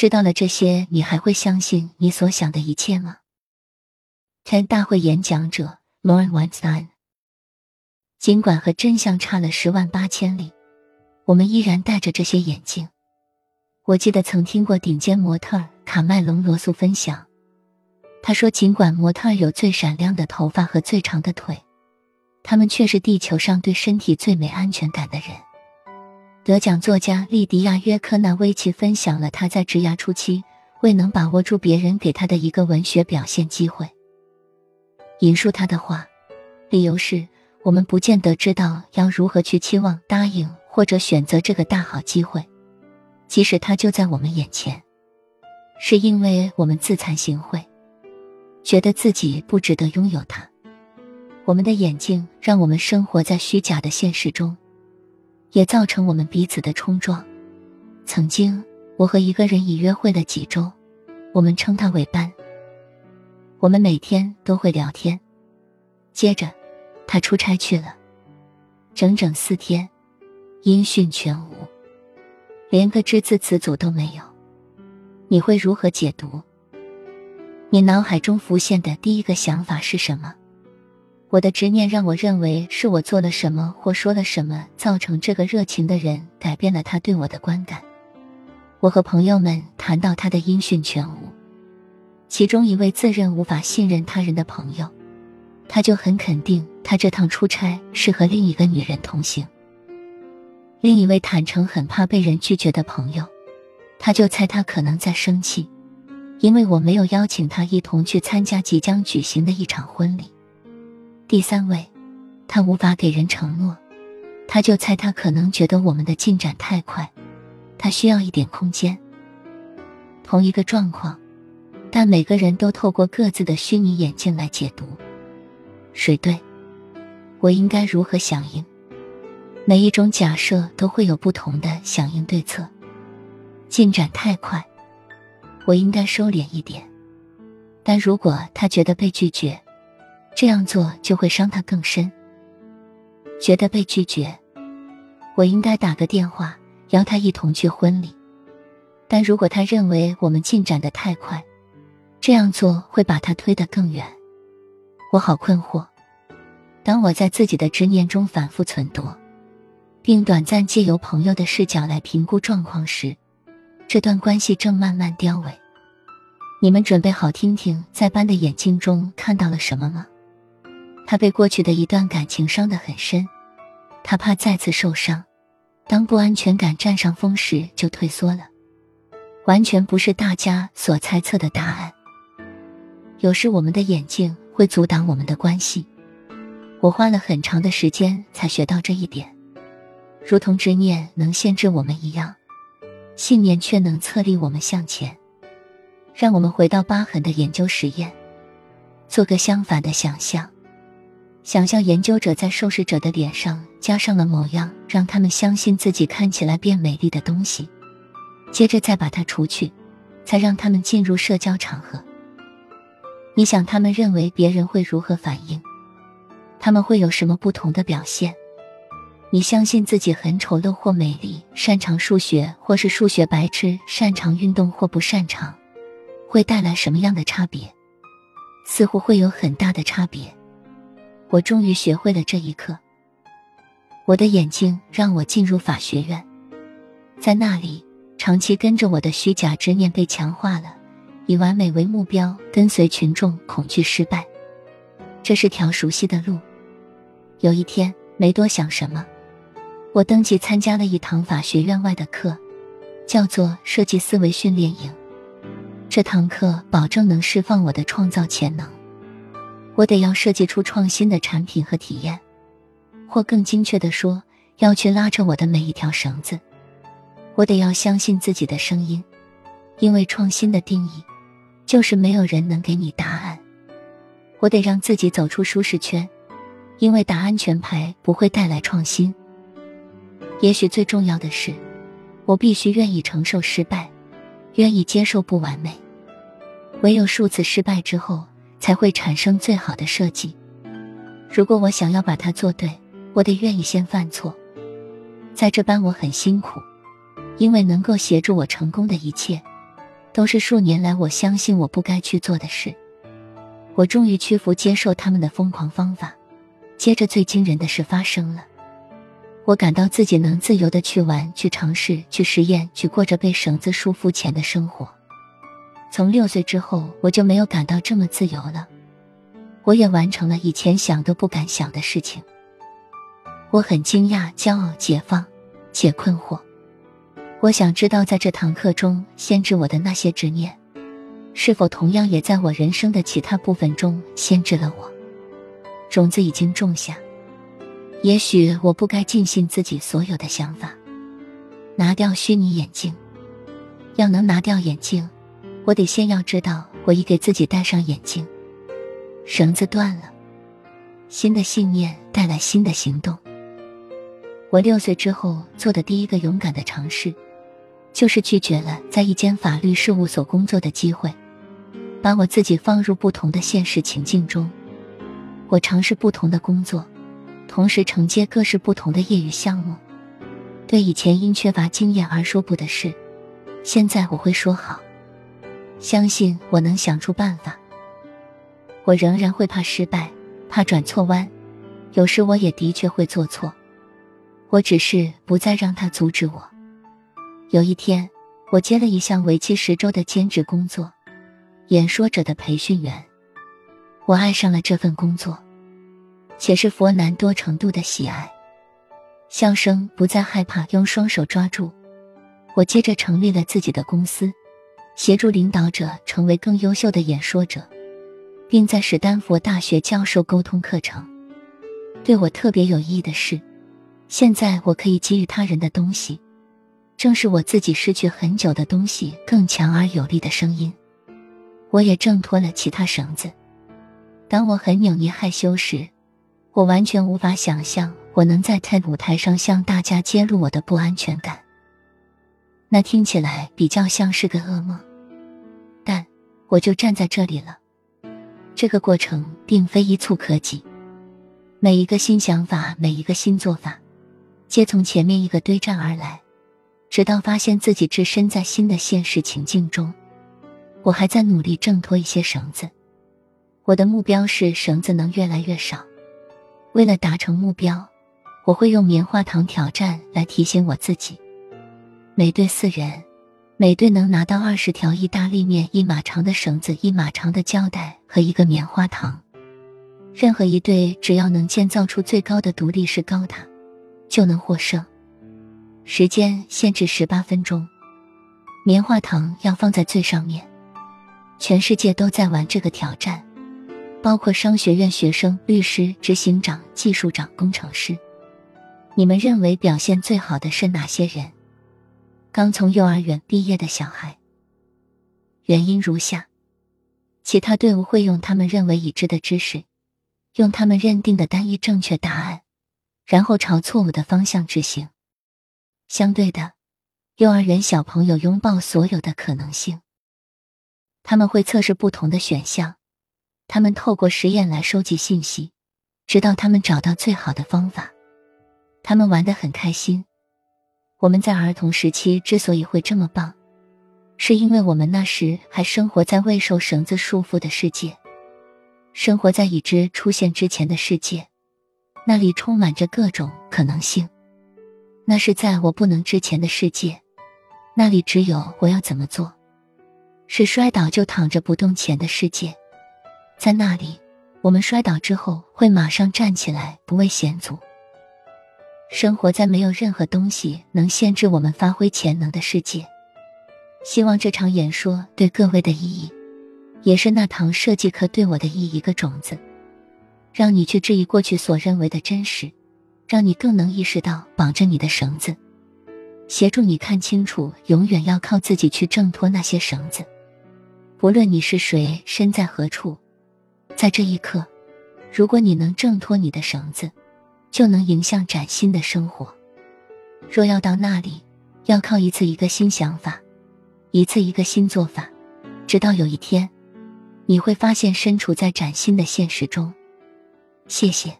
知道了这些，你还会相信你所想的一切吗？TED 大会演讲者 Lauren Weinstein。尽管和真相差了十万八千里，我们依然戴着这些眼镜。我记得曾听过顶尖模特卡麦隆·罗素分享，他说：“尽管模特有最闪亮的头发和最长的腿，他们却是地球上对身体最没安全感的人。”得奖作家莉迪亚·约科纳维奇分享了他在职涯初期未能把握住别人给他的一个文学表现机会。引述他的话，理由是我们不见得知道要如何去期望、答应或者选择这个大好机会，即使它就在我们眼前，是因为我们自惭形秽，觉得自己不值得拥有它。我们的眼睛让我们生活在虚假的现实中。也造成我们彼此的冲撞。曾经，我和一个人已约会了几周，我们称他为班。我们每天都会聊天。接着，他出差去了，整整四天，音讯全无，连个只字词组都没有。你会如何解读？你脑海中浮现的第一个想法是什么？我的执念让我认为是我做了什么或说了什么，造成这个热情的人改变了他对我的观感。我和朋友们谈到他的音讯全无，其中一位自认无法信任他人的朋友，他就很肯定他这趟出差是和另一个女人同行。另一位坦诚很怕被人拒绝的朋友，他就猜他可能在生气，因为我没有邀请他一同去参加即将举行的一场婚礼。第三位，他无法给人承诺，他就猜他可能觉得我们的进展太快，他需要一点空间。同一个状况，但每个人都透过各自的虚拟眼镜来解读。谁对？我应该如何响应？每一种假设都会有不同的响应对策。进展太快，我应该收敛一点。但如果他觉得被拒绝，这样做就会伤他更深。觉得被拒绝，我应该打个电话邀他一同去婚礼。但如果他认为我们进展的太快，这样做会把他推得更远。我好困惑。当我在自己的执念中反复存夺，并短暂借由朋友的视角来评估状况时，这段关系正慢慢凋萎。你们准备好听听在班的眼睛中看到了什么吗？他被过去的一段感情伤得很深，他怕再次受伤。当不安全感占上风时，就退缩了。完全不是大家所猜测的答案。有时我们的眼镜会阻挡我们的关系。我花了很长的时间才学到这一点。如同执念能限制我们一样，信念却能策立我们向前。让我们回到疤痕的研究实验，做个相反的想象。想象研究者在受试者的脸上加上了某样让他们相信自己看起来变美丽的东西，接着再把它除去，才让他们进入社交场合。你想他们认为别人会如何反应？他们会有什么不同的表现？你相信自己很丑陋或美丽，擅长数学或是数学白痴，擅长运动或不擅长，会带来什么样的差别？似乎会有很大的差别。我终于学会了这一课。我的眼睛让我进入法学院，在那里，长期跟着我的虚假执念被强化了，以完美为目标，跟随群众，恐惧失败。这是条熟悉的路。有一天，没多想什么，我登记参加了一堂法学院外的课，叫做设计思维训练营。这堂课保证能释放我的创造潜能。我得要设计出创新的产品和体验，或更精确的说，要去拉着我的每一条绳子。我得要相信自己的声音，因为创新的定义就是没有人能给你答案。我得让自己走出舒适圈，因为打安全牌不会带来创新。也许最重要的是，我必须愿意承受失败，愿意接受不完美。唯有数次失败之后。才会产生最好的设计。如果我想要把它做对，我得愿意先犯错。在这班我很辛苦，因为能够协助我成功的一切，都是数年来我相信我不该去做的事。我终于屈服，接受他们的疯狂方法。接着，最惊人的事发生了。我感到自己能自由的去玩、去尝试、去实验、去过着被绳子束缚前的生活。从六岁之后，我就没有感到这么自由了。我也完成了以前想都不敢想的事情。我很惊讶、骄傲、解放且困惑。我想知道，在这堂课中限制我的那些执念，是否同样也在我人生的其他部分中限制了我？种子已经种下。也许我不该尽信自己所有的想法。拿掉虚拟眼镜，要能拿掉眼镜，我得先要知道我已给自己戴上眼镜。绳子断了，新的信念带来新的行动。我六岁之后做的第一个勇敢的尝试，就是拒绝了在一间法律事务所工作的机会，把我自己放入不同的现实情境中。我尝试不同的工作。同时承接各式不同的业余项目，对以前因缺乏经验而说不的事，现在我会说好。相信我能想出办法。我仍然会怕失败，怕转错弯，有时我也的确会做错。我只是不再让他阻止我。有一天，我接了一项为期十周的兼职工作，演说者的培训员。我爱上了这份工作。且是佛南多程度的喜爱，笑声不再害怕用双手抓住。我接着成立了自己的公司，协助领导者成为更优秀的演说者，并在史丹佛大学教授沟通课程。对我特别有意义的是，现在我可以给予他人的东西，正是我自己失去很久的东西——更强而有力的声音。我也挣脱了其他绳子。当我很扭捏害羞时。我完全无法想象我能在 TED 舞台上向大家揭露我的不安全感。那听起来比较像是个噩梦，我就站在这里了。这个过程并非一蹴可及，每一个新想法，每一个新做法，皆从前面一个堆栈而来，直到发现自己置身在新的现实情境中。我还在努力挣脱一些绳子，我的目标是绳子能越来越少。为了达成目标，我会用棉花糖挑战来提醒我自己。每队四人，每队能拿到二十条意大利面一码长的绳子、一码长的胶带和一个棉花糖。任何一队只要能建造出最高的独立式高塔，就能获胜。时间限制十八分钟，棉花糖要放在最上面。全世界都在玩这个挑战。包括商学院学生、律师、执行长、技术长、工程师。你们认为表现最好的是哪些人？刚从幼儿园毕业的小孩。原因如下：其他队伍会用他们认为已知的知识，用他们认定的单一正确答案，然后朝错误的方向执行。相对的，幼儿园小朋友拥抱所有的可能性。他们会测试不同的选项。他们透过实验来收集信息，直到他们找到最好的方法。他们玩得很开心。我们在儿童时期之所以会这么棒，是因为我们那时还生活在未受绳子束缚的世界，生活在已知出现之前的世界，那里充满着各种可能性。那是在我不能之前的世界，那里只有我要怎么做，是摔倒就躺着不动前的世界。在那里，我们摔倒之后会马上站起来，不畏险阻。生活在没有任何东西能限制我们发挥潜能的世界。希望这场演说对各位的意义，也是那堂设计课对我的意义一个种子，让你去质疑过去所认为的真实，让你更能意识到绑着你的绳子，协助你看清楚，永远要靠自己去挣脱那些绳子。不论你是谁，身在何处。在这一刻，如果你能挣脱你的绳子，就能迎向崭新的生活。若要到那里，要靠一次一个新想法，一次一个新做法，直到有一天，你会发现身处在崭新的现实中。谢谢。